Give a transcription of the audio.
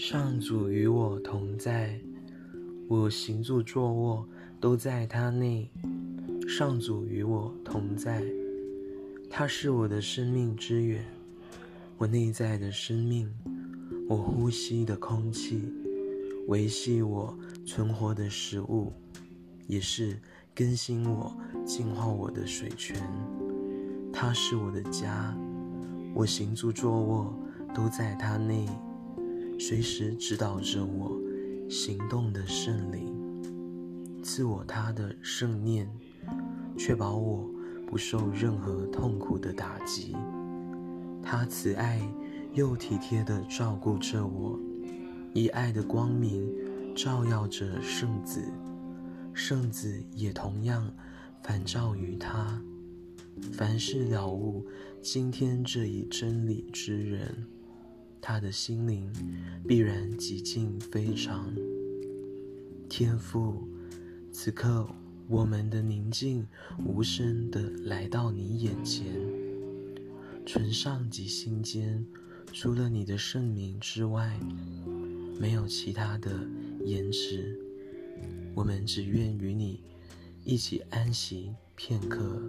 上主与我同在，我行住坐卧都在他内。上主与我同在，他是我的生命之源，我内在的生命，我呼吸的空气，维系我存活的食物，也是更新我、净化我的水泉。他是我的家，我行住坐卧都在他内。随时指导着我行动的圣灵，赐我他的圣念，确保我不受任何痛苦的打击。他慈爱又体贴地照顾着我，以爱的光明照耀着圣子，圣子也同样反照于他。凡是了悟今天这一真理之人。他的心灵必然极尽非常天赋。此刻，我们的宁静无声地来到你眼前。唇上及心间，除了你的圣名之外，没有其他的延迟。我们只愿与你一起安息片刻。